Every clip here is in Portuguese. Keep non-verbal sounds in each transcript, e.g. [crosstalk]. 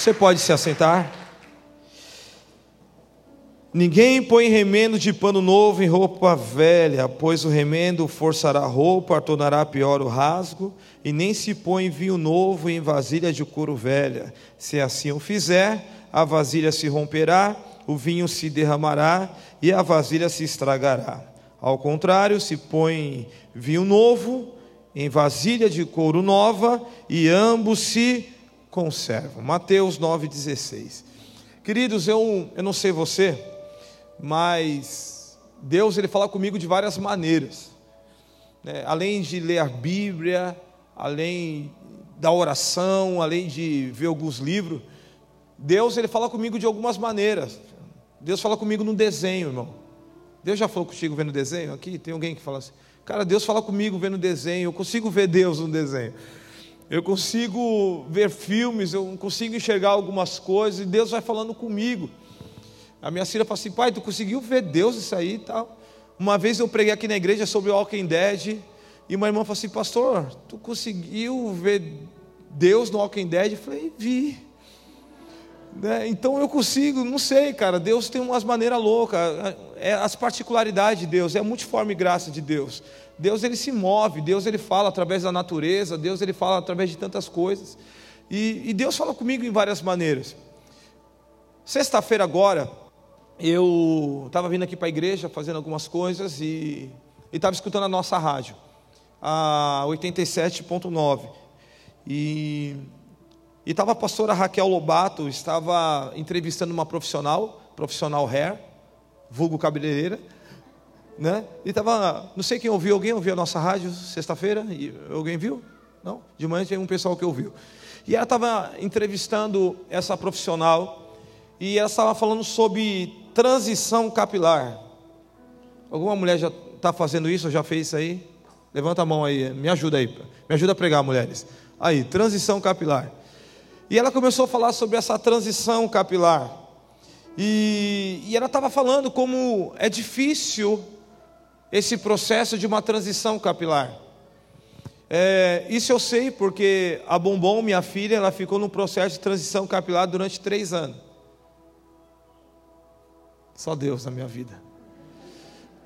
Você pode se assentar? Ninguém põe remendo de pano novo em roupa velha, pois o remendo forçará a roupa, tornará pior o rasgo, e nem se põe vinho novo em vasilha de couro velha. Se assim o fizer, a vasilha se romperá, o vinho se derramará e a vasilha se estragará. Ao contrário, se põe vinho novo em vasilha de couro nova e ambos se conservam. Mateus 9,16. Queridos, eu, eu não sei você mas Deus ele fala comigo de várias maneiras. Né? Além de ler a Bíblia, além da oração, além de ver alguns livros, Deus ele fala comigo de algumas maneiras. Deus fala comigo no desenho, irmão. Deus já falou contigo vendo desenho? Aqui tem alguém que fala assim, cara, Deus fala comigo vendo desenho, eu consigo ver Deus no desenho. Eu consigo ver filmes, eu consigo enxergar algumas coisas e Deus vai falando comigo. A minha filha falou assim: pai, tu conseguiu ver Deus isso aí e tal? Uma vez eu preguei aqui na igreja sobre o Walking Dead, e uma irmã falou assim: Pastor, tu conseguiu ver Deus no Walking Dead? Eu falei: Vi. Né? Então eu consigo, não sei, cara. Deus tem umas maneiras loucas, é as particularidades de Deus, é a multiforme graça de Deus. Deus ele se move, Deus ele fala através da natureza, Deus ele fala através de tantas coisas. E, e Deus fala comigo em várias maneiras. Sexta-feira agora, eu estava vindo aqui para a igreja fazendo algumas coisas e estava escutando a nossa rádio, a 87.9. E estava a pastora Raquel Lobato, estava entrevistando uma profissional, profissional hair, vulgo cabeleireira, né? E estava, não sei quem ouviu, alguém ouviu a nossa rádio sexta-feira? Alguém viu? Não? De manhã tem um pessoal que ouviu. E ela estava entrevistando essa profissional e ela estava falando sobre transição capilar. Alguma mulher já está fazendo isso já fez isso aí? Levanta a mão aí, me ajuda aí, me ajuda a pregar, mulheres. Aí, transição capilar. E ela começou a falar sobre essa transição capilar. E, e ela estava falando como é difícil esse processo de uma transição capilar. É, isso eu sei porque a Bombom, minha filha, ela ficou no processo de transição capilar durante três anos. Só Deus na minha vida.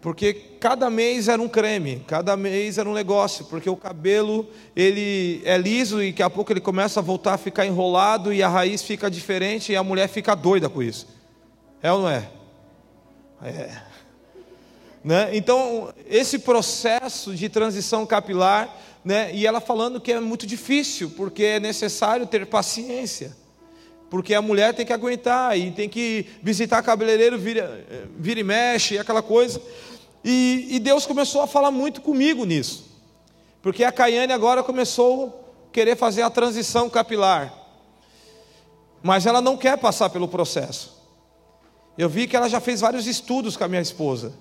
Porque cada mês era um creme, cada mês era um negócio, porque o cabelo ele é liso e daqui a pouco ele começa a voltar a ficar enrolado e a raiz fica diferente e a mulher fica doida com isso. É ou não é? É. Né? Então, esse processo de transição capilar, né? e ela falando que é muito difícil, porque é necessário ter paciência porque a mulher tem que aguentar e tem que visitar cabeleireiro, vira, vira e mexe, aquela coisa. E, e, Deus começou a falar muito comigo nisso, porque a Caiane agora começou a querer fazer a transição capilar, mas ela não quer passar pelo processo. Eu vi que ela já fez vários estudos com a minha esposa.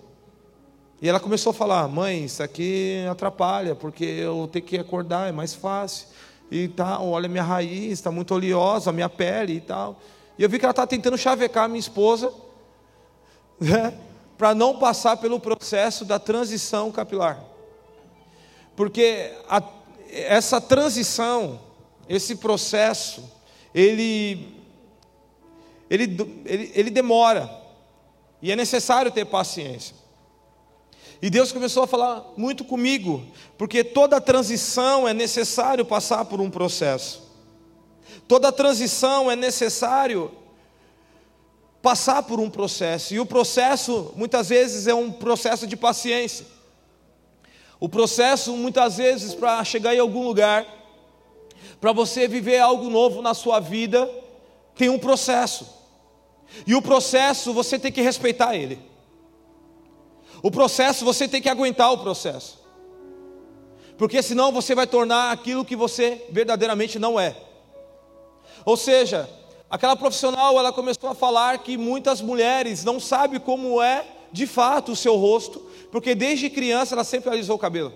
E ela começou a falar: mãe, isso aqui atrapalha, porque eu tenho que acordar, é mais fácil e tal, olha minha raiz, está muito oleosa, minha pele e tal. E eu vi que ela está tentando chavecar a minha esposa, [laughs] né, para não passar pelo processo da transição capilar. Porque a, essa transição, esse processo, ele, ele, ele, ele demora, e é necessário ter paciência. E Deus começou a falar muito comigo, porque toda transição é necessário passar por um processo. Toda transição é necessário passar por um processo. E o processo, muitas vezes, é um processo de paciência. O processo, muitas vezes, para chegar em algum lugar, para você viver algo novo na sua vida, tem um processo. E o processo, você tem que respeitar ele. O processo, você tem que aguentar o processo. Porque senão você vai tornar aquilo que você verdadeiramente não é. Ou seja, aquela profissional, ela começou a falar que muitas mulheres não sabem como é de fato o seu rosto, porque desde criança ela sempre alisou o cabelo.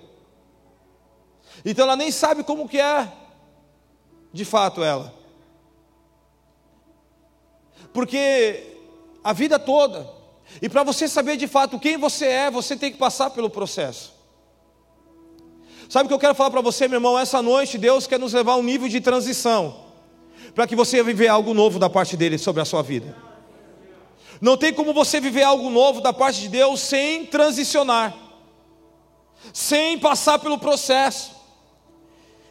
Então ela nem sabe como que é de fato ela. Porque a vida toda e para você saber de fato quem você é, você tem que passar pelo processo. Sabe o que eu quero falar para você, meu irmão? Essa noite Deus quer nos levar a um nível de transição. para que você viver algo novo da parte dele sobre a sua vida. Não tem como você viver algo novo da parte de Deus sem transicionar, sem passar pelo processo.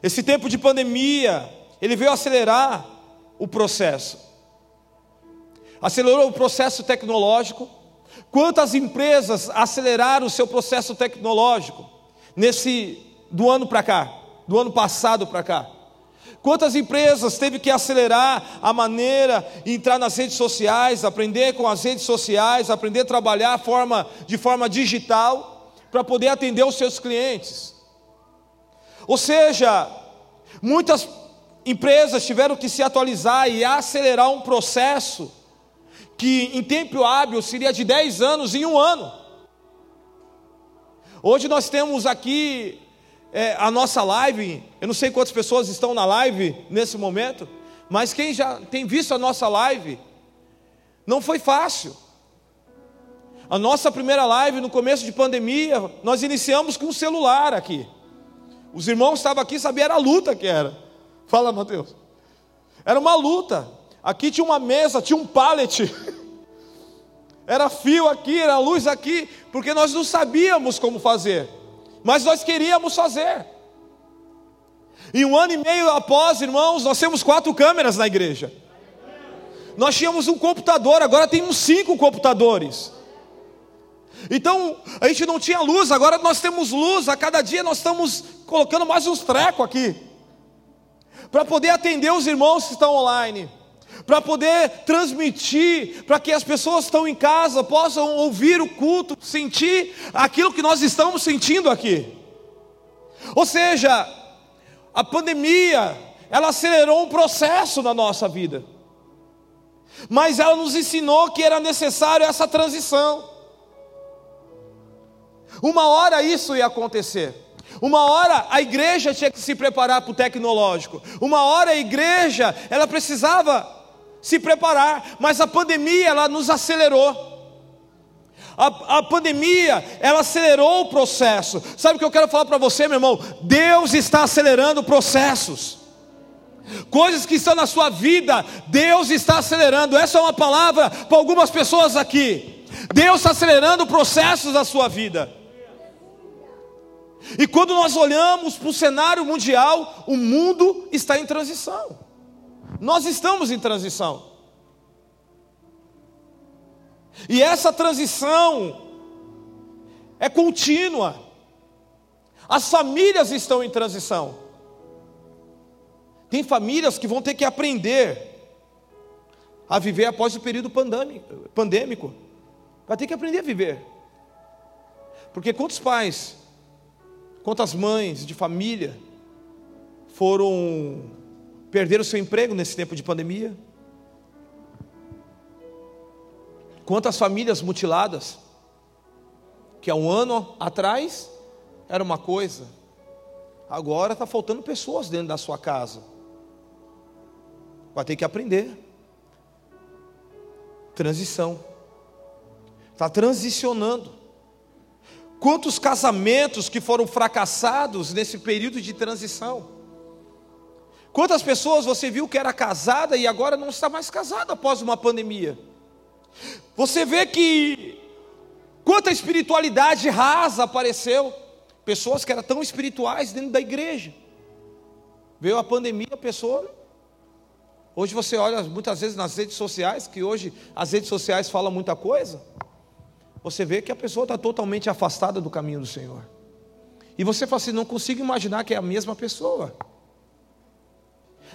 Esse tempo de pandemia, ele veio acelerar o processo. Acelerou o processo tecnológico. Quantas empresas aceleraram o seu processo tecnológico nesse do ano para cá, do ano passado para cá? Quantas empresas teve que acelerar a maneira entrar nas redes sociais, aprender com as redes sociais, aprender a trabalhar forma, de forma digital para poder atender os seus clientes? Ou seja, muitas empresas tiveram que se atualizar e acelerar um processo que em tempo hábil seria de 10 anos em um ano. Hoje nós temos aqui é, a nossa live, eu não sei quantas pessoas estão na live nesse momento, mas quem já tem visto a nossa live, não foi fácil. A nossa primeira live no começo de pandemia, nós iniciamos com um celular aqui. Os irmãos estavam aqui, sabiam era a luta que era. Fala, Mateus. Era uma luta. Aqui tinha uma mesa, tinha um pallet. [laughs] Era fio aqui, era luz aqui, porque nós não sabíamos como fazer, mas nós queríamos fazer. E um ano e meio após, irmãos, nós temos quatro câmeras na igreja. Nós tínhamos um computador, agora temos cinco computadores. Então, a gente não tinha luz, agora nós temos luz, a cada dia nós estamos colocando mais uns trecos aqui, para poder atender os irmãos que estão online para poder transmitir, para que as pessoas que estão em casa possam ouvir o culto, sentir aquilo que nós estamos sentindo aqui. Ou seja, a pandemia, ela acelerou um processo na nossa vida, mas ela nos ensinou que era necessário essa transição. Uma hora isso ia acontecer. Uma hora a igreja tinha que se preparar para o tecnológico. Uma hora a igreja, ela precisava se preparar, mas a pandemia ela nos acelerou. A, a, pandemia, ela acelerou o processo. Sabe o que eu quero falar para você, meu irmão? Deus está acelerando processos. Coisas que estão na sua vida, Deus está acelerando. Essa é uma palavra para algumas pessoas aqui. Deus está acelerando processos da sua vida. E quando nós olhamos para o cenário mundial, o mundo está em transição. Nós estamos em transição. E essa transição é contínua. As famílias estão em transição. Tem famílias que vão ter que aprender a viver após o período pandêmico. Vai ter que aprender a viver. Porque quantos pais, quantas mães de família foram perderam seu emprego nesse tempo de pandemia? Quantas famílias mutiladas, que há um ano atrás era uma coisa, agora está faltando pessoas dentro da sua casa. Vai ter que aprender. Transição. Está transicionando. Quantos casamentos que foram fracassados nesse período de transição? Quantas pessoas você viu que era casada e agora não está mais casada após uma pandemia? Você vê que quanta espiritualidade rasa apareceu, pessoas que eram tão espirituais dentro da igreja. Veio a pandemia, a pessoa Hoje você olha muitas vezes nas redes sociais, que hoje as redes sociais falam muita coisa. Você vê que a pessoa está totalmente afastada do caminho do Senhor. E você fala assim: não consigo imaginar que é a mesma pessoa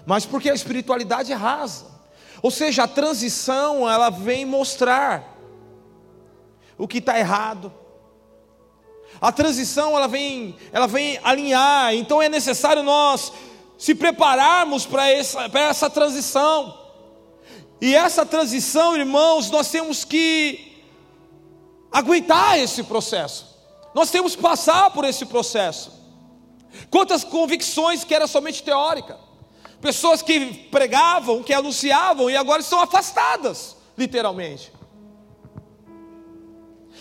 mas porque a espiritualidade é rasa. Ou seja, a transição ela vem mostrar o que está errado. A transição ela vem, ela vem alinhar. Então é necessário nós se prepararmos para essa, para essa transição. E essa transição, irmãos, nós temos que aguentar esse processo. Nós temos que passar por esse processo. Quantas convicções que era somente teórica? Pessoas que pregavam, que anunciavam e agora estão afastadas, literalmente.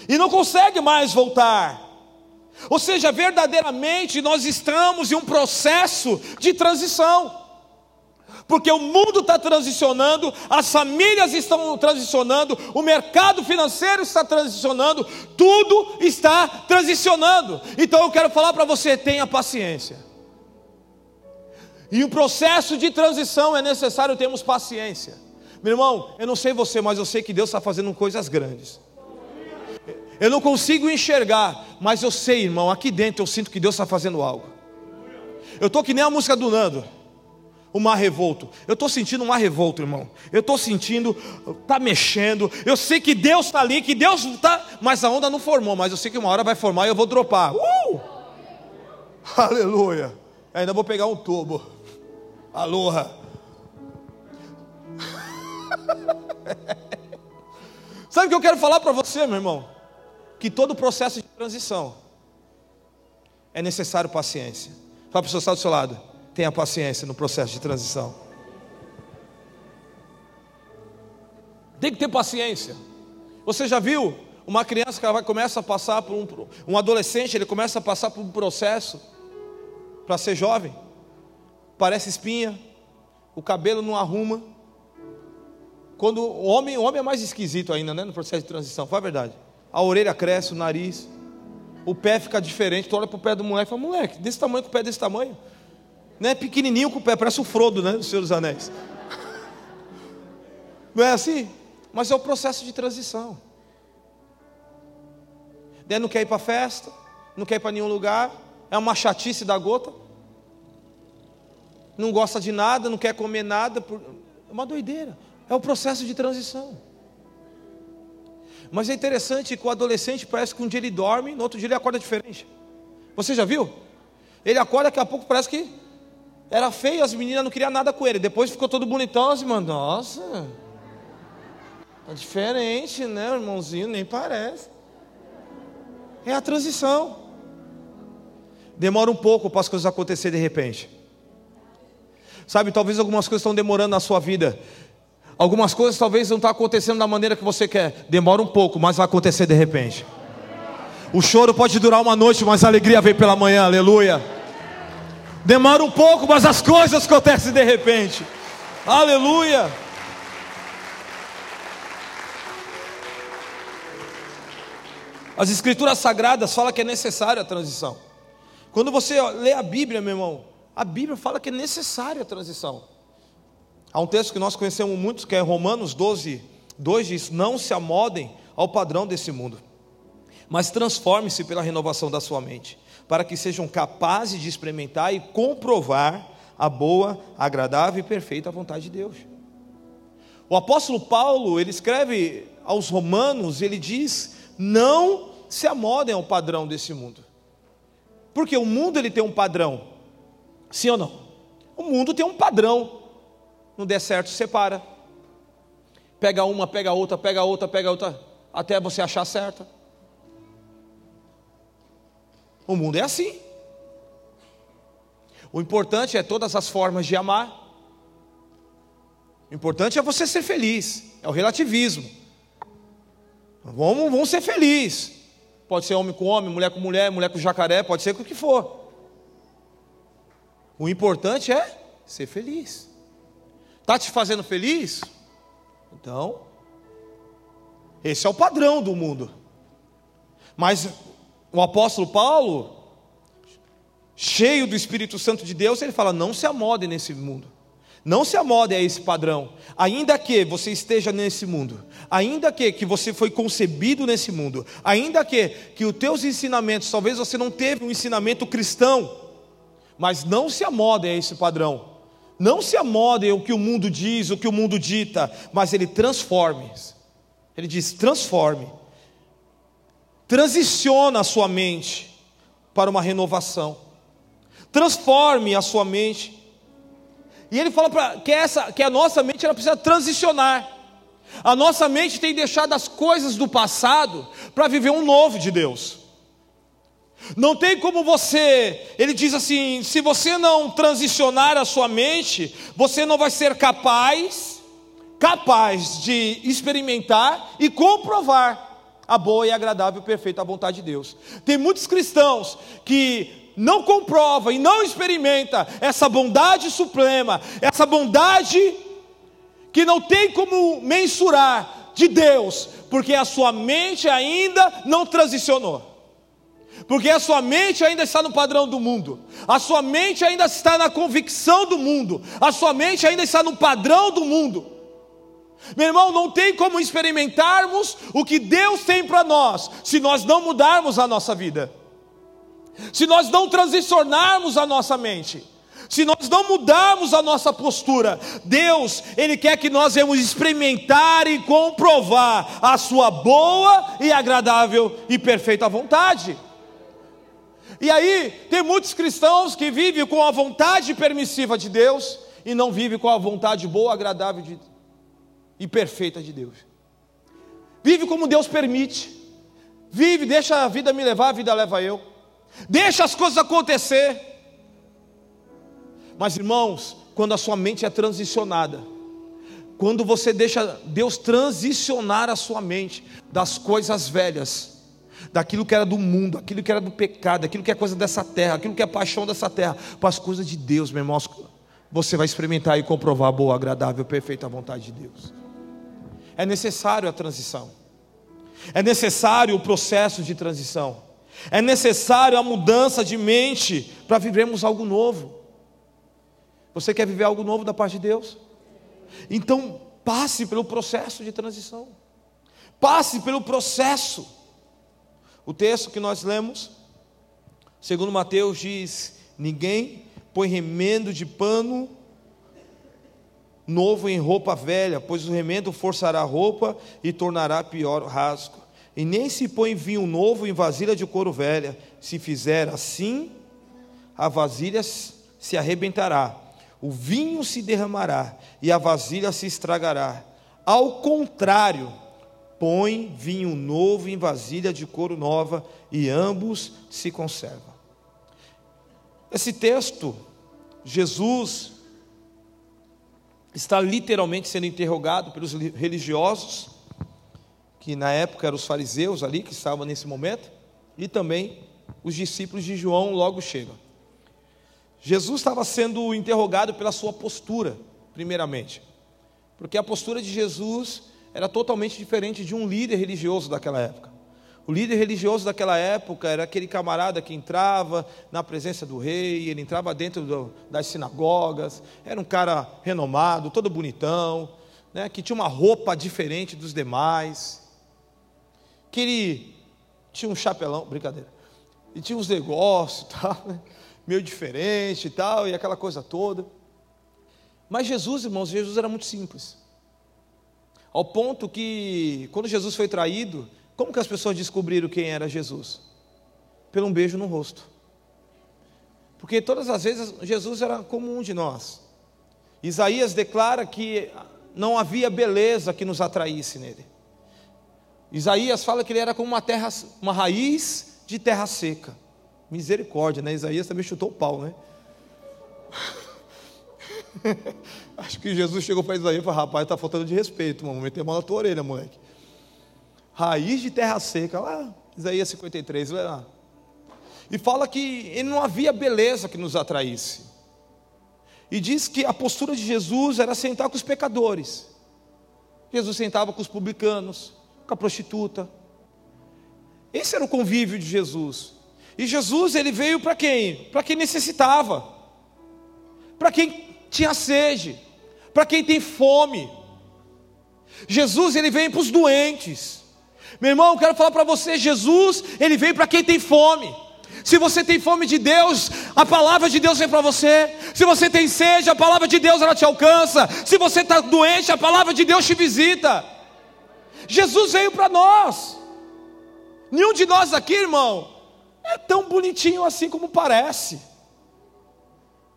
E não conseguem mais voltar. Ou seja, verdadeiramente nós estamos em um processo de transição. porque o mundo está transicionando, as famílias estão transicionando, o mercado financeiro está transicionando, tudo está transicionando. Então eu quero falar para você: tenha paciência. E o processo de transição é necessário termos paciência. Meu irmão, eu não sei você, mas eu sei que Deus está fazendo coisas grandes. Eu não consigo enxergar, mas eu sei, irmão, aqui dentro eu sinto que Deus está fazendo algo. Eu estou que nem a música do Nando o mar revolto. Eu estou sentindo um mar revolto, irmão. Eu estou sentindo, está mexendo. Eu sei que Deus está ali, que Deus está. Mas a onda não formou, mas eu sei que uma hora vai formar e eu vou dropar. Uh! [laughs] Aleluia. Ainda vou pegar um tubo. Aloha. [laughs] Sabe o que eu quero falar para você, meu irmão? Que todo processo de transição é necessário paciência. Fala para o seu do seu lado. Tenha paciência no processo de transição. Tem que ter paciência. Você já viu uma criança que ela vai, começa a passar por um, um adolescente, ele começa a passar por um processo para ser jovem. Parece espinha, o cabelo não arruma. Quando o homem, o homem é mais esquisito ainda, né, no processo de transição, foi a verdade. A orelha cresce, o nariz, o pé fica diferente. Tu olha para o pé do moleque e fala, moleque, desse tamanho com o pé desse tamanho. Não é pequenininho com o pé, parece o Frodo, né? Do Senhor dos Anéis. Não é assim? Mas é o processo de transição. Não quer ir para festa, não quer ir para nenhum lugar, é uma chatice da gota. Não gosta de nada, não quer comer nada. É uma doideira. É o processo de transição. Mas é interessante que o adolescente parece que um dia ele dorme, no outro dia ele acorda diferente. Você já viu? Ele acorda, daqui a pouco parece que era feio, as meninas não queriam nada com ele. Depois ficou todo bonitão, assim, mano, nossa. É diferente, né, irmãozinho? Nem parece. É a transição. Demora um pouco para as coisas acontecerem de repente. Sabe, talvez algumas coisas estão demorando na sua vida. Algumas coisas talvez não estão acontecendo da maneira que você quer. Demora um pouco, mas vai acontecer de repente. O choro pode durar uma noite, mas a alegria vem pela manhã, aleluia. Demora um pouco, mas as coisas acontecem de repente. Aleluia. As escrituras sagradas falam que é necessária a transição. Quando você lê a Bíblia, meu irmão, a Bíblia fala que é necessária a transição. Há um texto que nós conhecemos muito, que é Romanos 12, 2 diz: Não se amodem ao padrão desse mundo, mas transforme-se pela renovação da sua mente para que sejam capazes de experimentar e comprovar a boa, agradável e perfeita vontade de Deus. O apóstolo Paulo, ele escreve aos romanos, ele diz: "Não se amodem ao padrão desse mundo". Porque o mundo ele tem um padrão. Sim ou não? O mundo tem um padrão. Não der certo, separa. Pega uma, pega outra, pega outra, pega outra, até você achar certa. O mundo é assim. O importante é todas as formas de amar. O importante é você ser feliz. É o relativismo. Vamos, vamos ser felizes. Pode ser homem com homem, mulher com mulher, mulher com jacaré, pode ser com o que for. O importante é ser feliz. Está te fazendo feliz? Então, esse é o padrão do mundo. Mas o apóstolo Paulo, cheio do Espírito Santo de Deus, ele fala: não se amode nesse mundo. Não se amode a esse padrão, ainda que você esteja nesse mundo, ainda que, que você foi concebido nesse mundo, ainda que, que os teus ensinamentos, talvez você não teve um ensinamento cristão, mas não se amode a esse padrão, não se amode ao que o mundo diz, o que o mundo dita, mas ele transforme, ele diz: transforme, Transiciona a sua mente para uma renovação. Transforme a sua mente. E ele fala pra, que, essa, que a nossa mente ela precisa transicionar. A nossa mente tem deixado as coisas do passado para viver um novo de Deus. Não tem como você, ele diz assim: se você não transicionar a sua mente, você não vai ser capaz, capaz de experimentar e comprovar a boa e agradável e perfeita vontade de Deus. Tem muitos cristãos que não comprova e não experimenta essa bondade suprema, essa bondade que não tem como mensurar de Deus, porque a sua mente ainda não transicionou. Porque a sua mente ainda está no padrão do mundo, a sua mente ainda está na convicção do mundo, a sua mente ainda está no padrão do mundo. Meu irmão, não tem como experimentarmos o que Deus tem para nós, se nós não mudarmos a nossa vida, se nós não transicionarmos a nossa mente. Se nós não mudarmos a nossa postura, Deus, Ele quer que nós venhamos experimentar e comprovar a Sua boa e agradável e perfeita vontade. E aí, tem muitos cristãos que vivem com a vontade permissiva de Deus e não vivem com a vontade boa, agradável de, e perfeita de Deus. Vive como Deus permite. Vive, deixa a vida me levar, a vida leva eu. Deixa as coisas acontecer. Mas irmãos, quando a sua mente é transicionada, quando você deixa Deus transicionar a sua mente das coisas velhas, daquilo que era do mundo, aquilo que era do pecado, aquilo que é coisa dessa terra, aquilo que é paixão dessa terra, para as coisas de Deus, meu irmão, você vai experimentar e comprovar a boa, agradável, perfeita vontade de Deus. É necessário a transição, é necessário o processo de transição, é necessário a mudança de mente para vivermos algo novo. Você quer viver algo novo da parte de Deus? Então, passe pelo processo de transição. Passe pelo processo. O texto que nós lemos, segundo Mateus, diz: Ninguém põe remendo de pano novo em roupa velha, pois o remendo forçará a roupa e tornará pior o rasgo. E nem se põe vinho novo em vasilha de couro velha. Se fizer assim, a vasilha se arrebentará o vinho se derramará e a vasilha se estragará. Ao contrário, põe vinho novo em vasilha de couro nova e ambos se conservam. Esse texto, Jesus está literalmente sendo interrogado pelos religiosos, que na época eram os fariseus ali que estavam nesse momento, e também os discípulos de João logo chegam. Jesus estava sendo interrogado pela sua postura, primeiramente, porque a postura de Jesus era totalmente diferente de um líder religioso daquela época. O líder religioso daquela época era aquele camarada que entrava na presença do rei, ele entrava dentro do, das sinagogas, era um cara renomado, todo bonitão, né, que tinha uma roupa diferente dos demais, que ele tinha um chapelão, brincadeira, e tinha uns negócios [laughs] tal, né? meio diferente e tal, e aquela coisa toda. Mas Jesus, irmãos, Jesus era muito simples. Ao ponto que, quando Jesus foi traído, como que as pessoas descobriram quem era Jesus? Pelo um beijo no rosto. Porque todas as vezes Jesus era como um de nós. Isaías declara que não havia beleza que nos atraísse nele. Isaías fala que ele era como uma terra, uma raiz de terra seca. Misericórdia, né? Isaías também chutou o pau, né? [laughs] Acho que Jesus chegou para Isaías e falou: rapaz, está faltando de respeito, mano. Meter a mão na tua orelha, moleque. Raiz de terra seca, lá, Isaías 53, vai lá. E fala que ele não havia beleza que nos atraísse. E diz que a postura de Jesus era sentar com os pecadores. Jesus sentava com os publicanos, com a prostituta. Esse era o convívio de Jesus. E Jesus, ele veio para quem? Para quem necessitava, para quem tinha sede, para quem tem fome. Jesus, ele veio para os doentes. Meu irmão, eu quero falar para você: Jesus, ele veio para quem tem fome. Se você tem fome de Deus, a palavra de Deus vem para você. Se você tem sede, a palavra de Deus ela te alcança. Se você está doente, a palavra de Deus te visita. Jesus veio para nós. Nenhum de nós aqui, irmão, é tão bonitinho assim como parece.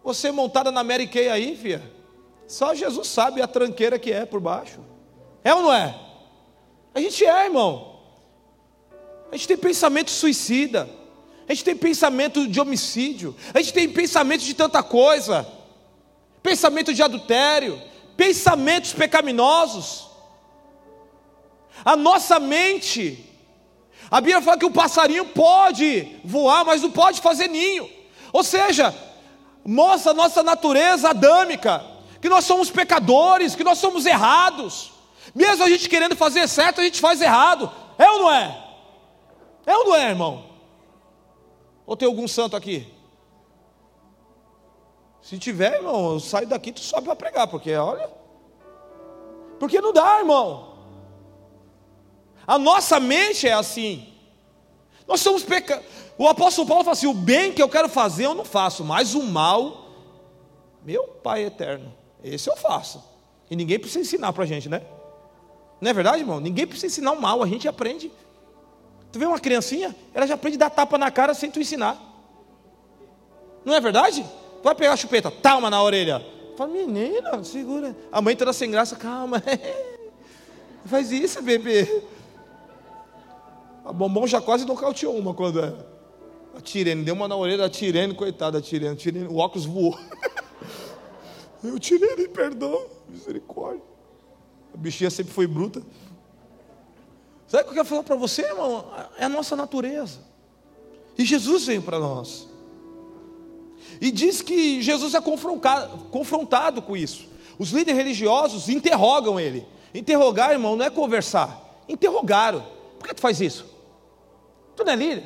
Você montada na Mary Kay aí, filha. Só Jesus sabe a tranqueira que é por baixo. É ou não é? A gente é, irmão. A gente tem pensamento suicida. A gente tem pensamento de homicídio. A gente tem pensamento de tanta coisa. Pensamento de adultério. Pensamentos pecaminosos. A nossa mente a Bíblia fala que o passarinho pode voar, mas não pode fazer ninho. Ou seja, mostra a nossa natureza adâmica, que nós somos pecadores, que nós somos errados. Mesmo a gente querendo fazer certo, a gente faz errado. É ou não é? É ou não é, irmão? Ou tem algum santo aqui? Se tiver, irmão, eu saio daqui e tu sobe para pregar, porque olha. Porque não dá, irmão. A nossa mente é assim. Nós somos pecadores. O apóstolo Paulo fala assim: o bem que eu quero fazer eu não faço, mas o mal, meu Pai eterno, esse eu faço. E ninguém precisa ensinar para a gente, né? Não é verdade, irmão? Ninguém precisa ensinar o mal, a gente aprende. Tu vê uma criancinha, ela já aprende a dar tapa na cara sem tu ensinar. Não é verdade? Vai pegar a chupeta, talma na orelha. Fala, menina, segura. A mãe toda sem graça, calma. [laughs] Faz isso, bebê. A bombom já quase nocauteou uma quando é. A Tirene, deu uma na orelha da Tirene, coitada da Tirene. Tirene, o óculos voou. [laughs] Eu, Tirene, perdão, misericórdia. A bichinha sempre foi bruta. Sabe o que eu quero falar para você, irmão? É a nossa natureza. E Jesus veio para nós. E diz que Jesus é confrontado, confrontado com isso. Os líderes religiosos interrogam ele. Interrogar, irmão, não é conversar. Interrogaram. Por que tu faz isso? Tu não é líder?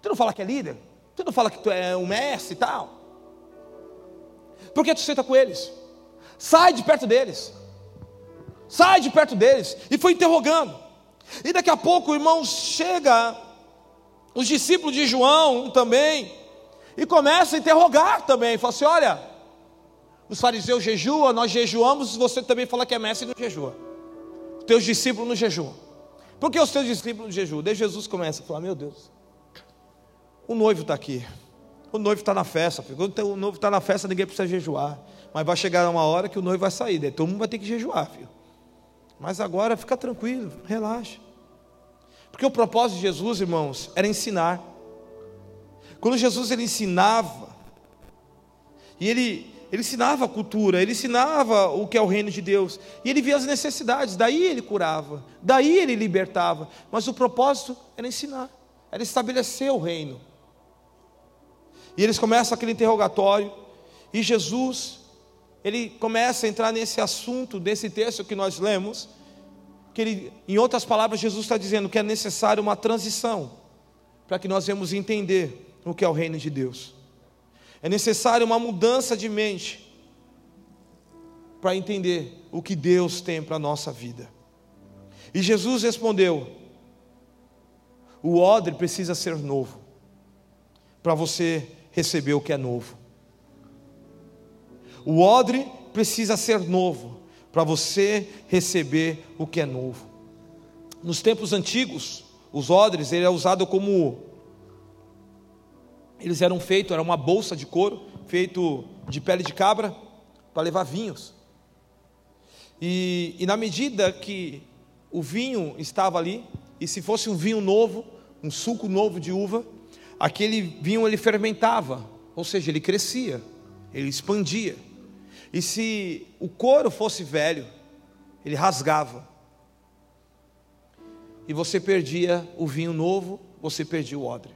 Tu não fala que é líder? Tu não fala que tu é um mestre e tal? Por que tu senta com eles? Sai de perto deles. Sai de perto deles. E foi interrogando. E daqui a pouco, irmãos, chega os discípulos de João também. E começa a interrogar também. Fala assim: olha, os fariseus jejuam, nós jejuamos, você também fala que é mestre e não jejua. Os teus discípulos não jejuam. Por que os teus discípulos não jejuam? Daí Jesus começa a falar: meu Deus, o noivo está aqui. O noivo está na festa. Quando o noivo está na festa, ninguém precisa jejuar. Mas vai chegar uma hora que o noivo vai sair. Daí todo mundo vai ter que jejuar, filho. Mas agora fica tranquilo, relaxa. Porque o propósito de Jesus, irmãos, era ensinar. Quando Jesus ele ensinava, e ele, ele ensinava a cultura, ele ensinava o que é o reino de Deus, e ele via as necessidades, daí ele curava, daí ele libertava, mas o propósito era ensinar, era estabelecer o reino. E eles começam aquele interrogatório, e Jesus ele começa a entrar nesse assunto, desse texto que nós lemos, que ele, em outras palavras, Jesus está dizendo que é necessário uma transição para que nós venhamos entender o que é o reino de Deus. É necessário uma mudança de mente para entender o que Deus tem para a nossa vida. E Jesus respondeu: o odre precisa ser novo, para você receber o que é novo. O odre precisa ser novo para você receber o que é novo. Nos tempos antigos, os odres ele é usado como eles eram feitos, era uma bolsa de couro feito de pele de cabra para levar vinhos. E, e na medida que o vinho estava ali, e se fosse um vinho novo, um suco novo de uva, aquele vinho ele fermentava, ou seja, ele crescia, ele expandia. E se o couro fosse velho, ele rasgava. E você perdia o vinho novo, você perdia o odre.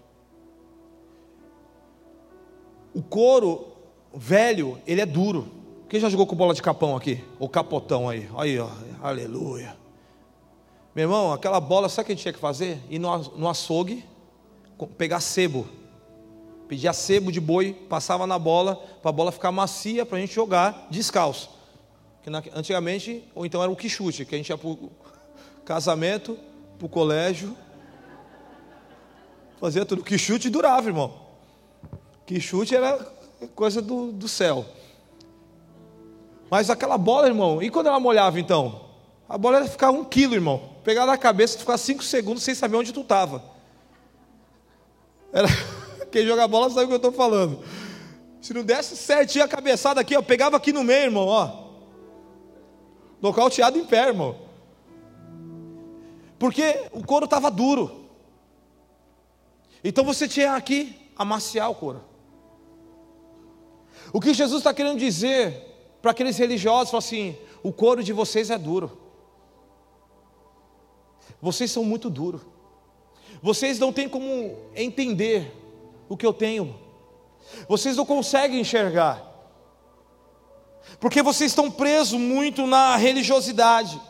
O couro velho, ele é duro. Quem já jogou com bola de capão aqui? Ou capotão aí? Aí, ó, aleluia. Meu irmão, aquela bola, sabe o que a gente tinha que fazer? Ir no açougue, pegar sebo pedia sebo de boi, passava na bola, para a bola ficar macia para a gente jogar descalço. Que antigamente, ou então era o quichute, que a gente ia para o casamento, para o colégio, fazia tudo. Quichute durava, irmão. Quichute era coisa do, do céu. Mas aquela bola, irmão, e quando ela molhava então? A bola ia ficar um quilo, irmão. Pegar na cabeça ficar cinco segundos sem saber onde tu estava. Era. [laughs] Quem joga bola sabe o que eu estou falando. Se não desse certinho a cabeçada aqui, eu pegava aqui no meio, irmão, ó. Nocauteado em pé, irmão. Porque o couro estava duro. Então você tinha aqui amaciar o couro. O que Jesus está querendo dizer para aqueles religiosos, assim: o couro de vocês é duro. Vocês são muito duros. Vocês não têm como entender o que eu tenho. vocês não conseguem enxergar, porque vocês estão presos muito na religiosidade.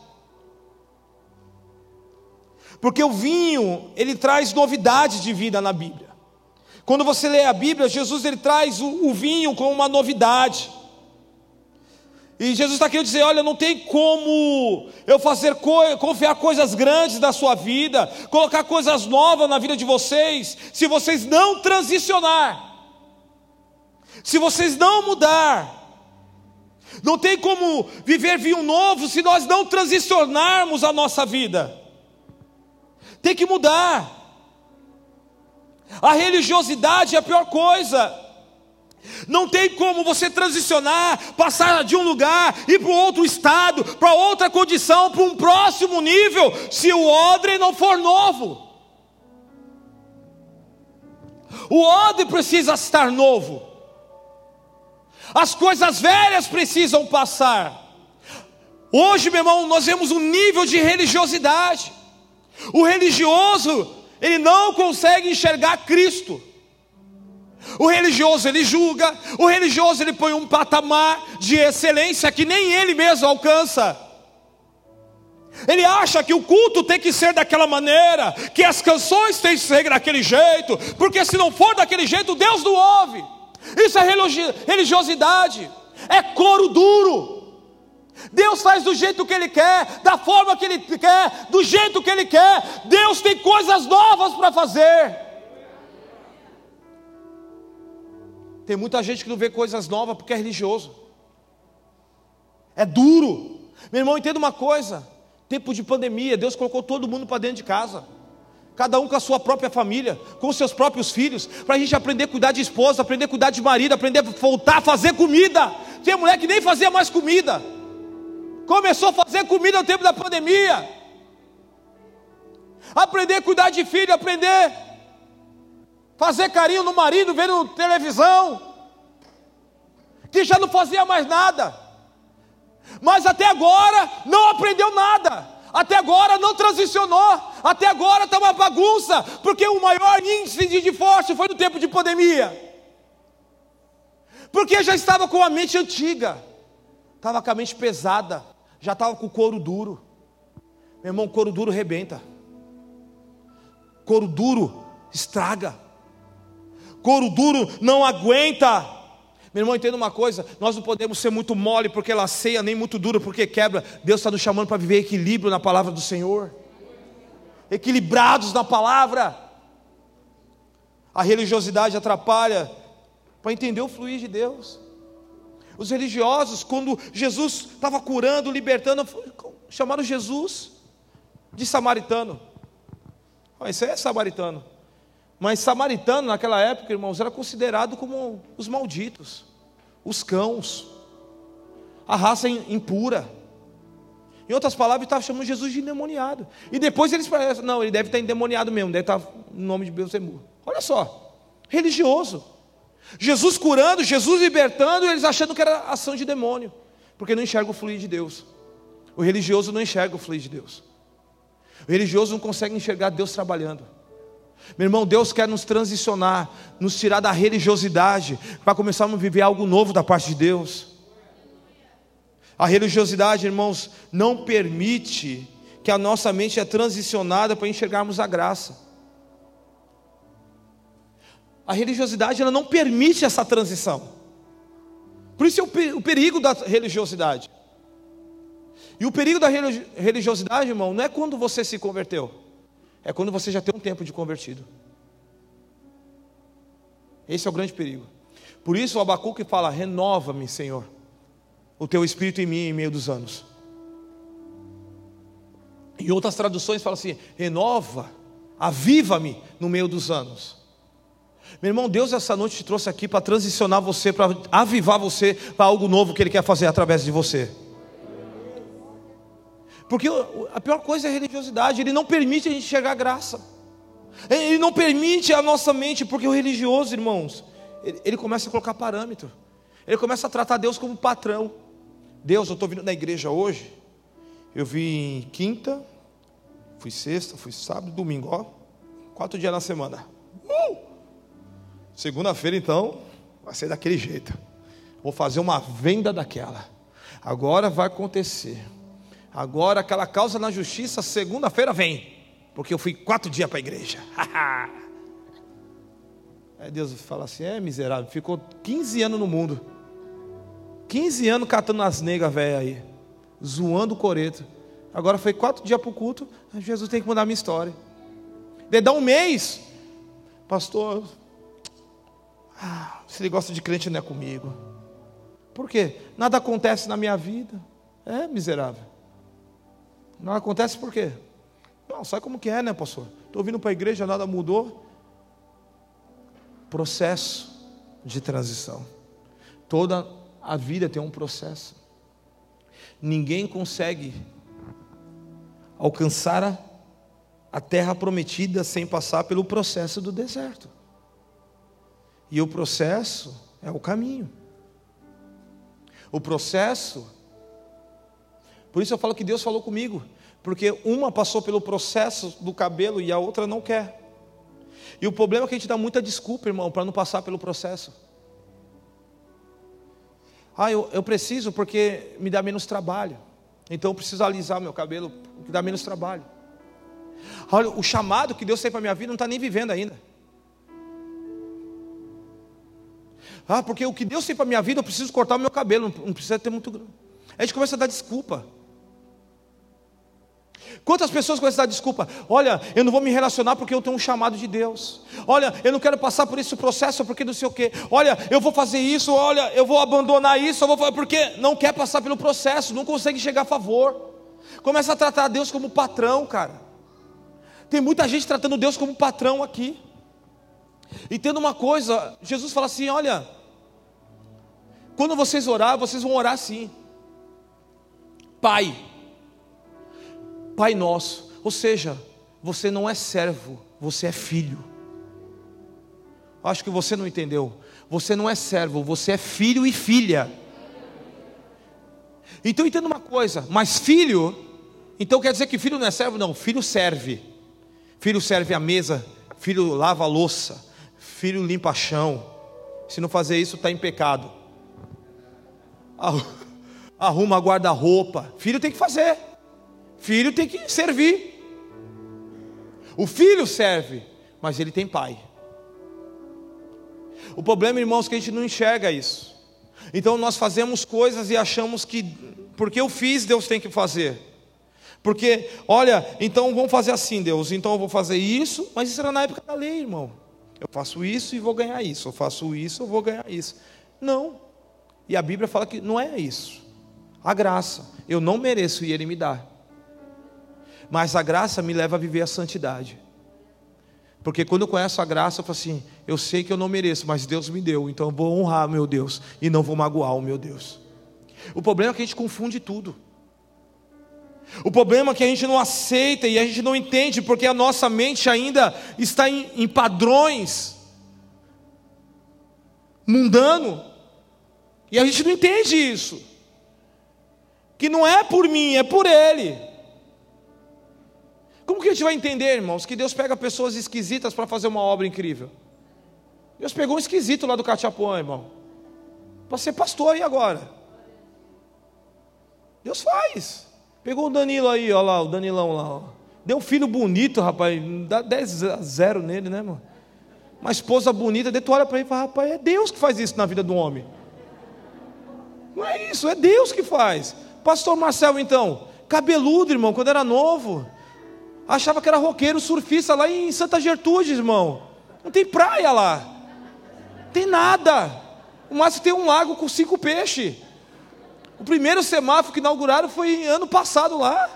Porque o vinho, ele traz novidade de vida na Bíblia. Quando você lê a Bíblia, Jesus ele traz o, o vinho como uma novidade. E Jesus está querendo dizer: olha, não tem como eu fazer co confiar coisas grandes na sua vida, colocar coisas novas na vida de vocês, se vocês não transicionar, se vocês não mudar. Não tem como viver vinho novo se nós não transicionarmos a nossa vida. Tem que mudar. A religiosidade é a pior coisa. Não tem como você transicionar, passar de um lugar e para outro estado, para outra condição, para um próximo nível, se o odre não for novo. O odre precisa estar novo. As coisas velhas precisam passar. Hoje, meu irmão, nós vemos um nível de religiosidade. O religioso, ele não consegue enxergar Cristo. O religioso ele julga, o religioso ele põe um patamar de excelência que nem ele mesmo alcança. Ele acha que o culto tem que ser daquela maneira, que as canções têm que ser daquele jeito, porque se não for daquele jeito, Deus não ouve. Isso é religiosidade, é coro duro. Deus faz do jeito que Ele quer, da forma que Ele quer, do jeito que Ele quer. Deus tem coisas novas para fazer. Tem muita gente que não vê coisas novas porque é religioso. É duro. Meu irmão, entenda uma coisa: tempo de pandemia, Deus colocou todo mundo para dentro de casa. Cada um com a sua própria família, com seus próprios filhos, para a gente aprender a cuidar de esposa, aprender a cuidar de marido, aprender a voltar a fazer comida. Tem mulher que nem fazia mais comida começou a fazer comida no tempo da pandemia, aprender a cuidar de filho, aprender fazer carinho no marido, vendo televisão, que já não fazia mais nada, mas até agora não aprendeu nada, até agora não transicionou, até agora está uma bagunça, porque o maior índice de divórcio foi no tempo de pandemia, porque já estava com a mente antiga, estava com a mente pesada, já estava com o couro duro. Meu irmão, couro duro rebenta. Couro duro estraga. Couro duro não aguenta. Meu irmão, entenda uma coisa: nós não podemos ser muito mole porque ela ceia, nem muito duro porque quebra. Deus está nos chamando para viver equilíbrio na palavra do Senhor, equilibrados na palavra. A religiosidade atrapalha para entender o fluir de Deus. Os religiosos, quando Jesus estava curando, libertando, chamaram Jesus de samaritano. Isso é samaritano. Mas samaritano, naquela época, irmãos, era considerado como os malditos, os cãos, a raça impura. Em outras palavras, estava chamando Jesus de endemoniado. E depois eles parecem, não, ele deve estar endemoniado mesmo, deve estar no nome de Beelzebub. Olha só, religioso. Jesus curando, Jesus libertando, eles achando que era ação de demônio, porque não enxerga o fluir de Deus. O religioso não enxerga o fluir de Deus. O religioso não consegue enxergar Deus trabalhando. Meu irmão, Deus quer nos transicionar, nos tirar da religiosidade, para começarmos a viver algo novo da parte de Deus. A religiosidade, irmãos, não permite que a nossa mente é transicionada para enxergarmos a graça. A religiosidade ela não permite essa transição. Por isso é o perigo da religiosidade. E o perigo da religiosidade, irmão, não é quando você se converteu, é quando você já tem um tempo de convertido. Esse é o grande perigo. Por isso o Abacuque fala: renova-me, Senhor, o teu espírito em mim em meio dos anos. Em outras traduções fala assim: renova, aviva-me no meio dos anos. Meu irmão, Deus essa noite te trouxe aqui para transicionar você, para avivar você para algo novo que Ele quer fazer através de você. Porque a pior coisa é a religiosidade, ele não permite a gente enxergar graça, ele não permite a nossa mente, porque o religioso, irmãos, ele, ele começa a colocar parâmetro, ele começa a tratar Deus como patrão. Deus, eu estou vindo na igreja hoje, eu vim quinta, fui sexta, fui sábado, domingo, ó, quatro dias na semana. Uh! Segunda-feira, então, vai ser daquele jeito. Vou fazer uma venda daquela. Agora vai acontecer. Agora aquela causa na justiça, segunda-feira vem. Porque eu fui quatro dias para a igreja. [laughs] Aí Deus fala assim: é miserável, ficou 15 anos no mundo. 15 anos catando as negas velhas aí, zoando o coreto. Agora foi quatro dias para o culto, Jesus tem que mudar minha história. De dar um mês, pastor, se ele gosta de crente não é comigo. Por quê? Nada acontece na minha vida. É miserável. Não acontece por quê? Não, sabe como que é, né, pastor? Estou vindo para a igreja, nada mudou. Processo de transição. Toda a vida tem um processo. Ninguém consegue alcançar a, a terra prometida sem passar pelo processo do deserto. E o processo é o caminho. O processo. Por isso eu falo que Deus falou comigo, porque uma passou pelo processo do cabelo e a outra não quer. E o problema é que a gente dá muita desculpa, irmão, para não passar pelo processo. Ah, eu, eu preciso porque me dá menos trabalho. Então eu preciso alisar meu cabelo, que dá menos trabalho. Olha, o chamado que Deus tem para minha vida não está nem vivendo ainda. Ah, porque o que Deus tem para minha vida, eu preciso cortar o meu cabelo, não precisa ter muito. A gente começa a dar desculpa. Quantas pessoas começam a dar desculpa? Olha, eu não vou me relacionar porque eu tenho um chamado de Deus. Olha, eu não quero passar por esse processo porque não sei o quê. Olha, eu vou fazer isso. Olha, eu vou abandonar isso. Eu vou porque não quer passar pelo processo, não consegue chegar a favor. Começa a tratar Deus como patrão, cara. Tem muita gente tratando Deus como patrão aqui. E tendo uma coisa, Jesus fala assim: olha, quando vocês orar, vocês vão orar assim. Pai, Pai nosso, ou seja, você não é servo, você é filho. Acho que você não entendeu. Você não é servo, você é filho e filha. Então entenda uma coisa, mas filho, então quer dizer que filho não é servo? Não, filho serve. Filho serve a mesa, filho lava a louça, filho limpa chão. Se não fazer isso, está em pecado [laughs] arruma guarda-roupa. Filho tem que fazer. Filho tem que servir. O filho serve, mas ele tem pai. O problema, irmãos, é que a gente não enxerga isso. Então nós fazemos coisas e achamos que porque eu fiz, Deus tem que fazer. Porque, olha, então vamos fazer assim, Deus. Então eu vou fazer isso, mas isso era na época da lei, irmão. Eu faço isso e vou ganhar isso. Eu faço isso, eu vou ganhar isso. Não. E a Bíblia fala que não é isso. A graça, eu não mereço e Ele me dá. Mas a graça me leva a viver a santidade. Porque quando eu conheço a graça, eu falo assim: eu sei que eu não mereço, mas Deus me deu, então eu vou honrar meu Deus e não vou magoar o meu Deus. O problema é que a gente confunde tudo. O problema é que a gente não aceita e a gente não entende, porque a nossa mente ainda está em, em padrões mundano. E a gente não entende isso. Que não é por mim, é por Ele. Como que a gente vai entender, irmãos, que Deus pega pessoas esquisitas para fazer uma obra incrível? Deus pegou um esquisito lá do Cachapuã, irmão, para ser pastor aí agora. Deus faz. Pegou o Danilo aí, ó lá, o Danilão lá. Ó. Deu um filho bonito, rapaz. Dá 10 a 0 nele, né, mano? Uma esposa bonita, daí tu olha para ele e fala, rapaz, é Deus que faz isso na vida do homem. Não é isso, é Deus que faz. Pastor Marcel, então, cabeludo, irmão, quando era novo, achava que era roqueiro, surfista lá em Santa Gertrude, irmão. Não tem praia lá, não tem nada. O máximo tem um lago com cinco peixes. O primeiro semáforo que inauguraram foi ano passado lá.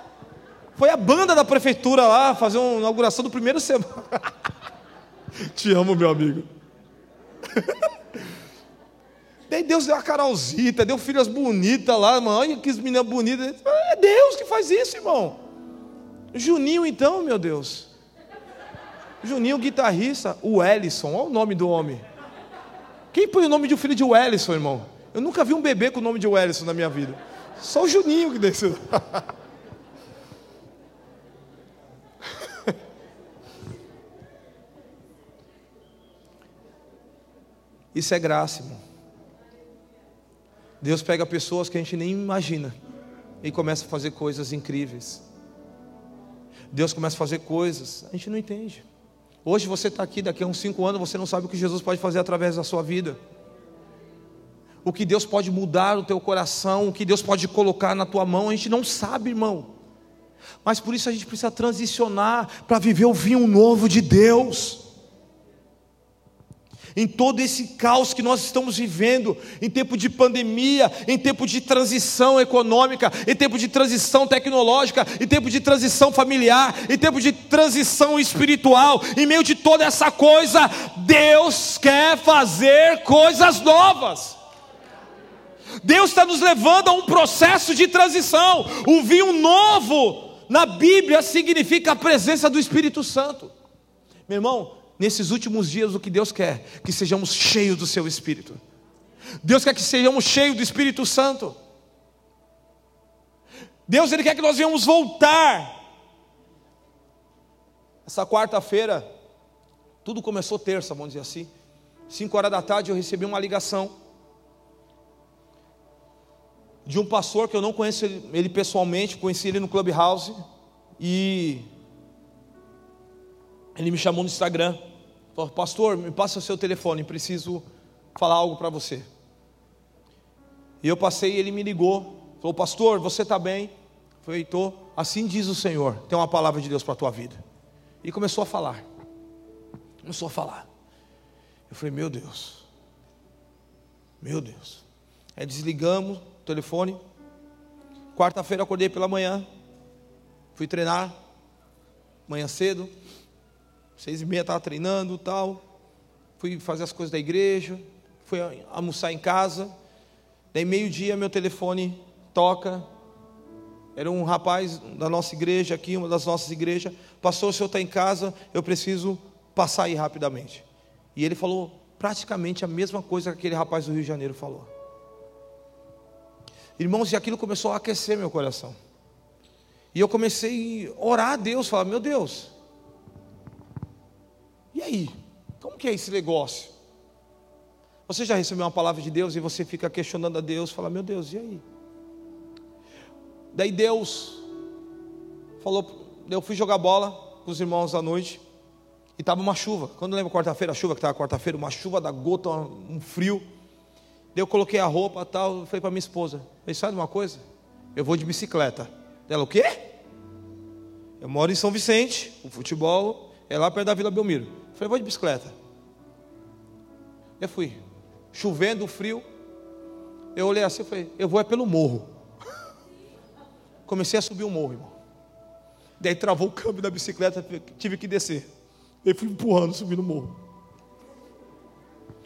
Foi a banda da prefeitura lá fazer uma inauguração do primeiro semáforo. [laughs] Te amo, meu amigo. [laughs] Daí Deus deu a Carolzita, deu filhas bonitas lá, mano. Olha que meninas bonitas. É Deus que faz isso, irmão. Juninho, então, meu Deus. Juninho, guitarrista, o Ellison, olha o nome do homem. Quem põe o nome de um filho de Wellison, irmão? Eu nunca vi um bebê com o nome de Wellison na minha vida. Só o Juninho que desceu. [laughs] Isso é graça, irmão. Deus pega pessoas que a gente nem imagina e começa a fazer coisas incríveis. Deus começa a fazer coisas, a gente não entende. Hoje você está aqui, daqui a uns cinco anos você não sabe o que Jesus pode fazer através da sua vida. O que Deus pode mudar no teu coração, o que Deus pode colocar na tua mão, a gente não sabe, irmão. Mas por isso a gente precisa transicionar para viver o vinho novo de Deus em todo esse caos que nós estamos vivendo, em tempo de pandemia, em tempo de transição econômica, em tempo de transição tecnológica, em tempo de transição familiar, em tempo de transição espiritual, em meio de toda essa coisa, Deus quer fazer coisas novas. Deus está nos levando a um processo de transição. O vinho novo na Bíblia significa a presença do Espírito Santo. Meu irmão, nesses últimos dias, o que Deus quer? Que sejamos cheios do Seu Espírito. Deus quer que sejamos cheios do Espírito Santo. Deus ele quer que nós venhamos voltar. Essa quarta-feira, tudo começou terça, vamos dizer assim. Cinco horas da tarde eu recebi uma ligação de um pastor que eu não conheço ele pessoalmente, conheci ele no Clubhouse e ele me chamou no Instagram. Falou, pastor, me passa o seu telefone, preciso falar algo para você. E eu passei e ele me ligou. Falou, pastor, você está bem? Eu falei, estou. Assim diz o Senhor, tem uma palavra de Deus para a tua vida. E começou a falar. Começou a falar. Eu falei, meu Deus. Meu Deus. Aí desligamos o telefone. Quarta-feira acordei pela manhã. Fui treinar. Manhã cedo. Seis e meia estava treinando tal. Fui fazer as coisas da igreja. Fui almoçar em casa. Daí meio-dia meu telefone toca. Era um rapaz da nossa igreja aqui, uma das nossas igrejas. Pastor, o senhor está em casa, eu preciso passar aí rapidamente. E ele falou praticamente a mesma coisa que aquele rapaz do Rio de Janeiro falou. Irmãos, e aquilo começou a aquecer meu coração. E eu comecei a orar a Deus, falar: Meu Deus, aí? Como que é esse negócio? Você já recebeu uma palavra de Deus e você fica questionando a Deus, fala, meu Deus, e aí? Daí Deus falou, eu fui jogar bola com os irmãos à noite e estava uma chuva. Quando lembra quarta-feira, a chuva que estava quarta-feira, uma chuva da gota, um frio. Daí eu coloquei a roupa tal, falei para minha esposa, falei, sabe uma coisa? Eu vou de bicicleta. Ela, o quê? Eu moro em São Vicente, o futebol é lá perto da Vila Belmiro. Falei, vou de bicicleta. Eu fui. Chovendo, frio. Eu olhei assim e falei, eu vou é pelo morro. [laughs] Comecei a subir o morro, irmão. Daí travou o câmbio da bicicleta, tive que descer. Eu fui empurrando, subindo o morro.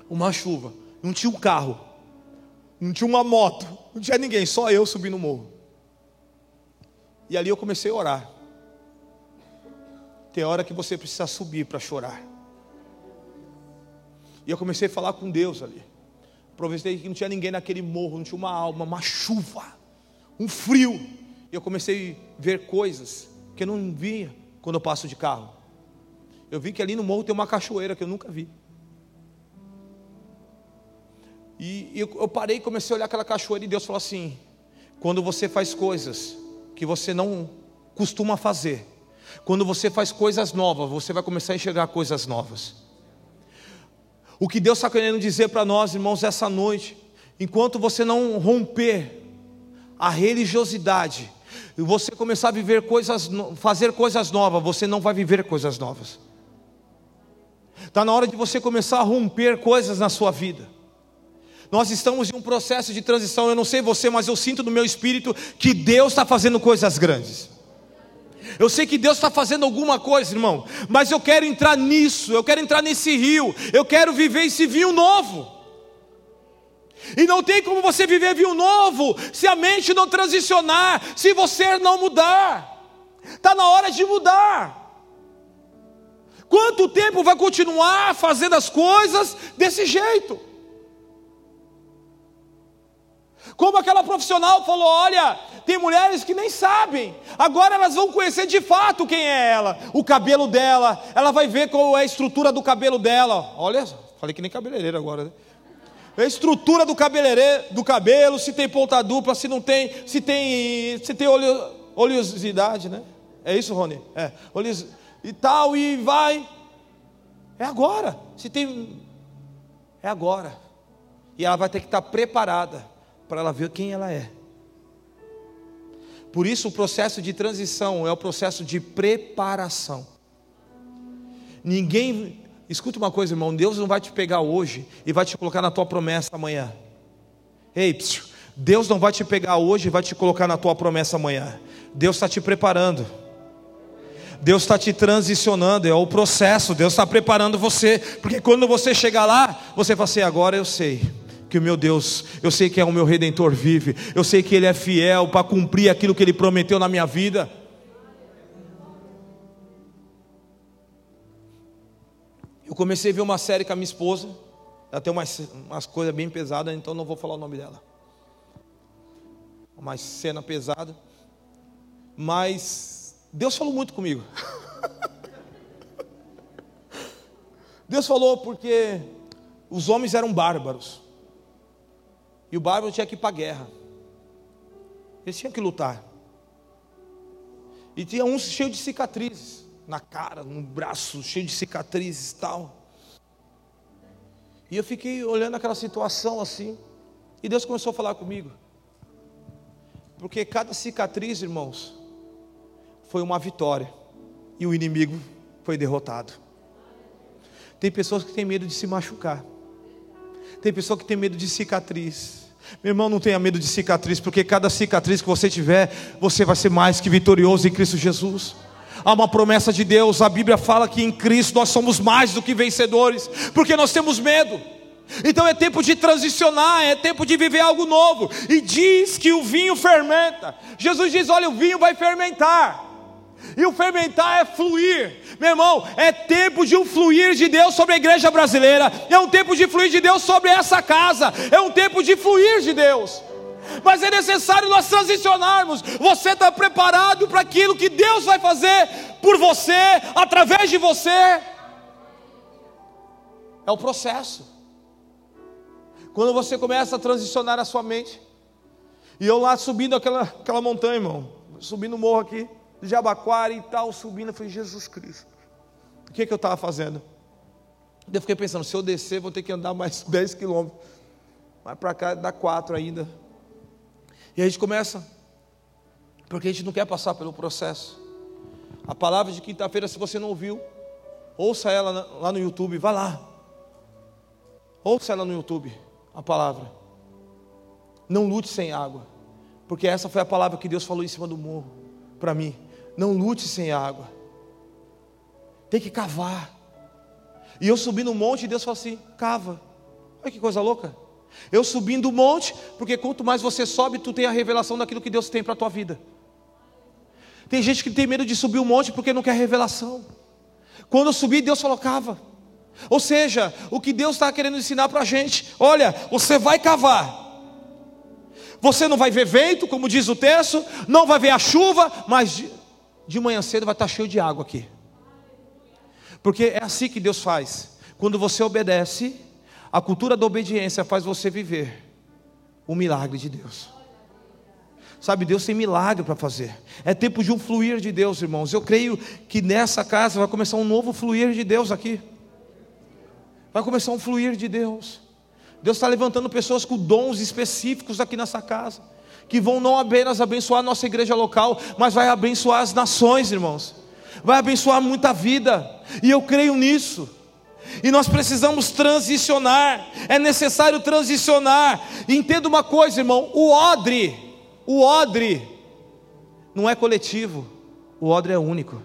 Uma chuva. Não tinha um carro. Não tinha uma moto. Não tinha ninguém, só eu subindo o morro. E ali eu comecei a orar. Tem hora que você precisa subir para chorar. E eu comecei a falar com Deus ali. Aproveitei que não tinha ninguém naquele morro, não tinha uma alma, uma chuva, um frio. E eu comecei a ver coisas que eu não via quando eu passo de carro. Eu vi que ali no morro tem uma cachoeira que eu nunca vi. E eu parei e comecei a olhar aquela cachoeira e Deus falou assim: quando você faz coisas que você não costuma fazer, quando você faz coisas novas, você vai começar a enxergar coisas novas. O que Deus está querendo dizer para nós, irmãos, essa noite, enquanto você não romper a religiosidade, e você começar a viver coisas, fazer coisas novas, você não vai viver coisas novas. Está na hora de você começar a romper coisas na sua vida. Nós estamos em um processo de transição. Eu não sei você, mas eu sinto no meu espírito que Deus está fazendo coisas grandes. Eu sei que Deus está fazendo alguma coisa, irmão, mas eu quero entrar nisso, eu quero entrar nesse rio, eu quero viver esse vinho novo. E não tem como você viver vinho novo se a mente não transicionar, se você não mudar. Está na hora de mudar. Quanto tempo vai continuar fazendo as coisas desse jeito? Como aquela profissional falou: olha, tem mulheres que nem sabem, agora elas vão conhecer de fato quem é ela, o cabelo dela, ela vai ver qual é a estrutura do cabelo dela. Olha, falei que nem cabeleireiro agora, né? a estrutura do cabeleireiro, do cabelo, se tem ponta dupla, se não tem, se tem, se tem oleo, oleosidade, né? É isso, Rony? É, oleos, e tal, e vai. É agora. Se tem, é agora. E ela vai ter que estar preparada para ela ver quem ela é. Por isso, o processo de transição é o processo de preparação. Ninguém Escuta uma coisa, irmão: Deus não vai te pegar hoje e vai te colocar na tua promessa amanhã. Ei, psiu, Deus não vai te pegar hoje e vai te colocar na tua promessa amanhã. Deus está te preparando. Deus está te transicionando, é o processo. Deus está preparando você, porque quando você chegar lá, você vai assim: agora eu sei que o meu Deus, eu sei que é o meu redentor vive, eu sei que Ele é fiel para cumprir aquilo que Ele prometeu na minha vida. Eu comecei a ver uma série com a minha esposa. Ela tem umas, umas coisas bem pesadas, então não vou falar o nome dela. Uma cena pesada. Mas Deus falou muito comigo. [laughs] Deus falou porque os homens eram bárbaros. E o bárbaro tinha que ir para a guerra. Eles tinham que lutar. E tinha uns cheios de cicatrizes na cara, no braço, cheio de cicatrizes e tal. E eu fiquei olhando aquela situação assim, e Deus começou a falar comigo. Porque cada cicatriz, irmãos, foi uma vitória, e o inimigo foi derrotado. Tem pessoas que têm medo de se machucar, tem pessoa que tem medo de cicatriz. Meu irmão, não tenha medo de cicatriz, porque cada cicatriz que você tiver, você vai ser mais que vitorioso em Cristo Jesus há uma promessa de Deus. A Bíblia fala que em Cristo nós somos mais do que vencedores, porque nós temos medo. Então é tempo de transicionar, é tempo de viver algo novo. E diz que o vinho fermenta. Jesus diz: olha, o vinho vai fermentar. E o fermentar é fluir, meu irmão. É tempo de um fluir de Deus sobre a igreja brasileira. É um tempo de fluir de Deus sobre essa casa. É um tempo de fluir de Deus mas é necessário nós transicionarmos. Você está preparado para aquilo que Deus vai fazer por você, através de você? É o processo. Quando você começa a transicionar a sua mente, e eu lá subindo aquela, aquela montanha, irmão, subindo o morro aqui, de Jabaquara e tal, subindo, eu falei, Jesus Cristo, o que, que eu estava fazendo? Eu fiquei pensando, se eu descer, vou ter que andar mais [laughs] 10 quilômetros. Mas para cá dá 4 ainda. E a gente começa, porque a gente não quer passar pelo processo. A palavra de quinta-feira, se você não ouviu, ouça ela lá no YouTube, vá lá. Ouça ela no YouTube, a palavra. Não lute sem água, porque essa foi a palavra que Deus falou em cima do morro para mim. Não lute sem água. Tem que cavar. E eu subi no monte Deus falou assim: cava. Olha que coisa louca. Eu subindo o monte, porque quanto mais você sobe, tu tem a revelação daquilo que Deus tem para a tua vida. Tem gente que tem medo de subir o monte porque não quer revelação. Quando eu subi, Deus falou: cava. Ou seja, o que Deus está querendo ensinar para a gente: olha, você vai cavar. Você não vai ver vento, como diz o texto, não vai ver a chuva, mas de, manhã cedo vai estar cheio de água aqui. Porque é assim que Deus faz. Quando você obedece, a cultura da obediência faz você viver o milagre de Deus. Sabe, Deus tem milagre para fazer. É tempo de um fluir de Deus, irmãos. Eu creio que nessa casa vai começar um novo fluir de Deus aqui. Vai começar um fluir de Deus. Deus está levantando pessoas com dons específicos aqui nessa casa, que vão não apenas abençoar a nossa igreja local, mas vai abençoar as nações, irmãos. Vai abençoar muita vida. E eu creio nisso. E nós precisamos transicionar, é necessário transicionar. Entenda uma coisa, irmão: o odre, o odre, não é coletivo, o odre é único.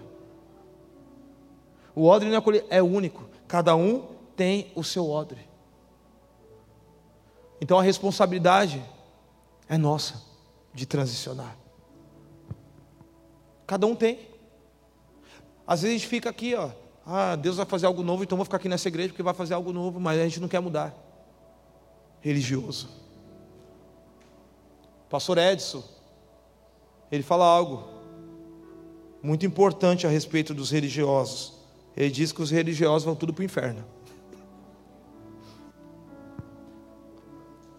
O odre não é, é único, cada um tem o seu odre. Então a responsabilidade é nossa de transicionar. Cada um tem. Às vezes a gente fica aqui, ó, ah, Deus vai fazer algo novo, então vou ficar aqui nessa igreja porque vai fazer algo novo, mas a gente não quer mudar. Religioso. Pastor Edson, ele fala algo muito importante a respeito dos religiosos. Ele diz que os religiosos vão tudo para o inferno.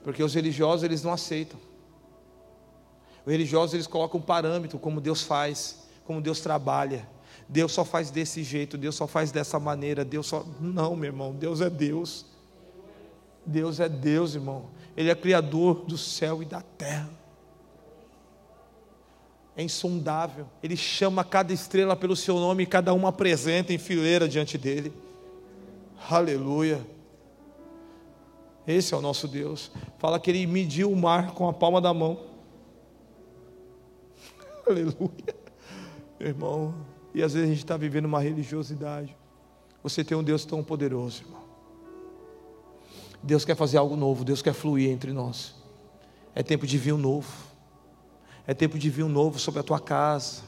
Porque os religiosos eles não aceitam. Os religiosos eles colocam um parâmetro como Deus faz, como Deus trabalha. Deus só faz desse jeito, Deus só faz dessa maneira, Deus só. Não, meu irmão, Deus é Deus. Deus é Deus, irmão. Ele é criador do céu e da terra. É insondável. Ele chama cada estrela pelo seu nome e cada uma apresenta em fileira diante dele. Aleluia. Esse é o nosso Deus. Fala que ele mediu o mar com a palma da mão. [laughs] Aleluia. Irmão, e às vezes a gente está vivendo uma religiosidade. Você tem um Deus tão poderoso, irmão. Deus quer fazer algo novo, Deus quer fluir entre nós. É tempo de vinho novo. É tempo de vinho novo sobre a tua casa,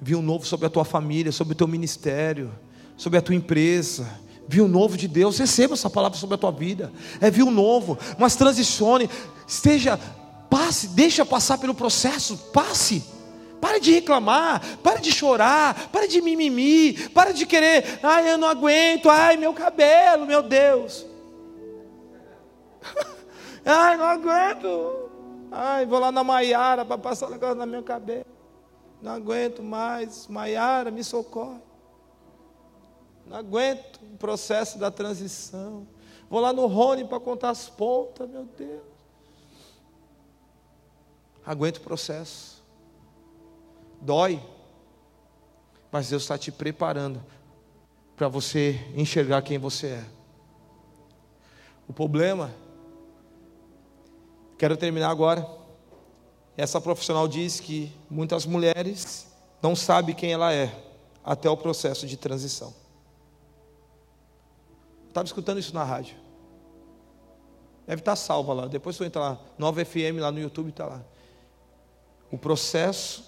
vinho novo sobre a tua família, sobre o teu ministério, sobre a tua empresa, Viu novo de Deus, receba essa palavra sobre a tua vida. É viu novo, mas transicione, esteja, passe, deixa passar pelo processo, passe. Pare de reclamar, pare de chorar, pare de mimimi, pare de querer, ai, eu não aguento, ai, meu cabelo, meu Deus. [laughs] ai, não aguento. Ai, vou lá na Maiara para passar o negócio no meu cabelo. Não aguento mais, Maiara, me socorre. Não aguento o processo da transição. Vou lá no Rony para contar as pontas, meu Deus. Aguento o processo. Dói. Mas Deus está te preparando para você enxergar quem você é. O problema, quero terminar agora. Essa profissional diz que muitas mulheres não sabem quem ela é até o processo de transição. Estava escutando isso na rádio. Deve estar salva lá. Depois você entra lá. Nova FM lá no YouTube está lá. O processo.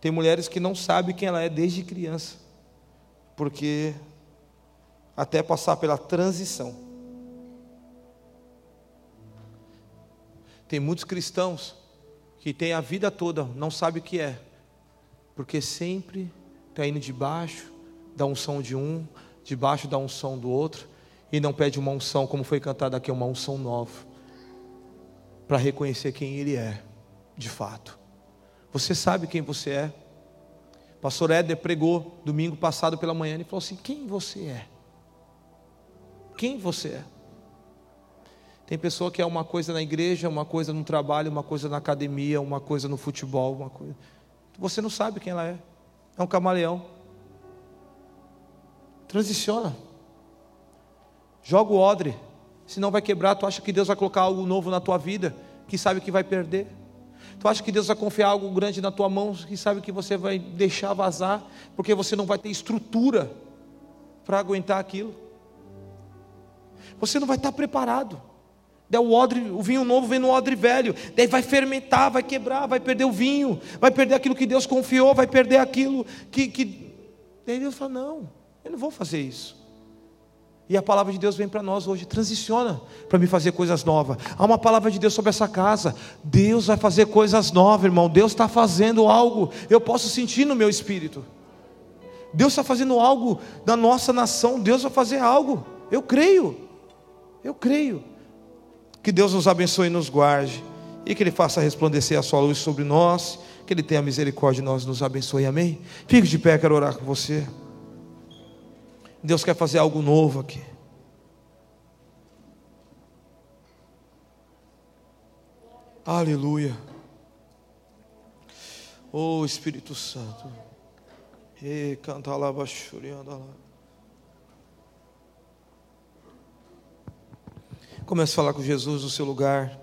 Tem mulheres que não sabem quem ela é desde criança. Porque até passar pela transição. Tem muitos cristãos que têm a vida toda, não sabe o que é. Porque sempre está indo debaixo da unção de um, debaixo da unção do outro e não pede uma unção, como foi cantado aqui, uma unção nova, para reconhecer quem Ele é, de fato. Você sabe quem você é? Pastor Éder pregou domingo passado pela manhã e falou assim: Quem você é? Quem você é? Tem pessoa que é uma coisa na igreja, uma coisa no trabalho, uma coisa na academia, uma coisa no futebol, uma coisa. Você não sabe quem ela é. É um camaleão. Transiciona. Joga o odre, senão vai quebrar. Tu acha que Deus vai colocar algo novo na tua vida, que sabe que vai perder? Tu acha que Deus vai confiar algo grande na tua mão, que sabe que você vai deixar vazar, porque você não vai ter estrutura para aguentar aquilo? Você não vai estar preparado. Daí o odre, o vinho novo vem no odre velho, daí vai fermentar, vai quebrar, vai perder o vinho, vai perder aquilo que Deus confiou, vai perder aquilo que, que... Daí Deus fala: não, eu não vou fazer isso. E a palavra de Deus vem para nós hoje, transiciona para me fazer coisas novas. Há uma palavra de Deus sobre essa casa. Deus vai fazer coisas novas, irmão. Deus está fazendo algo. Eu posso sentir no meu espírito. Deus está fazendo algo na nossa nação. Deus vai fazer algo. Eu creio. Eu creio. Que Deus nos abençoe e nos guarde. E que Ele faça resplandecer a sua luz sobre nós. Que Ele tenha misericórdia de nós, nos abençoe. Amém. Fique de pé, quero orar com você. Deus quer fazer algo novo aqui. Aleluia. Oh Espírito Santo. E canta lá. Comece a falar com Jesus no seu lugar.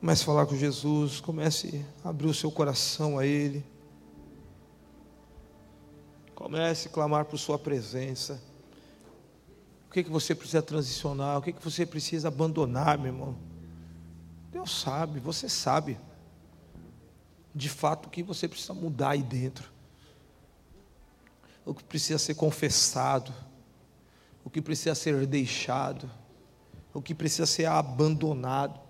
Comece a falar com Jesus. Comece a abrir o seu coração a Ele. Comece a clamar por Sua presença. O que, que você precisa transicionar? O que, que você precisa abandonar, meu irmão? Deus sabe, você sabe. De fato, o que você precisa mudar aí dentro. O que precisa ser confessado. O que precisa ser deixado. O que precisa ser abandonado.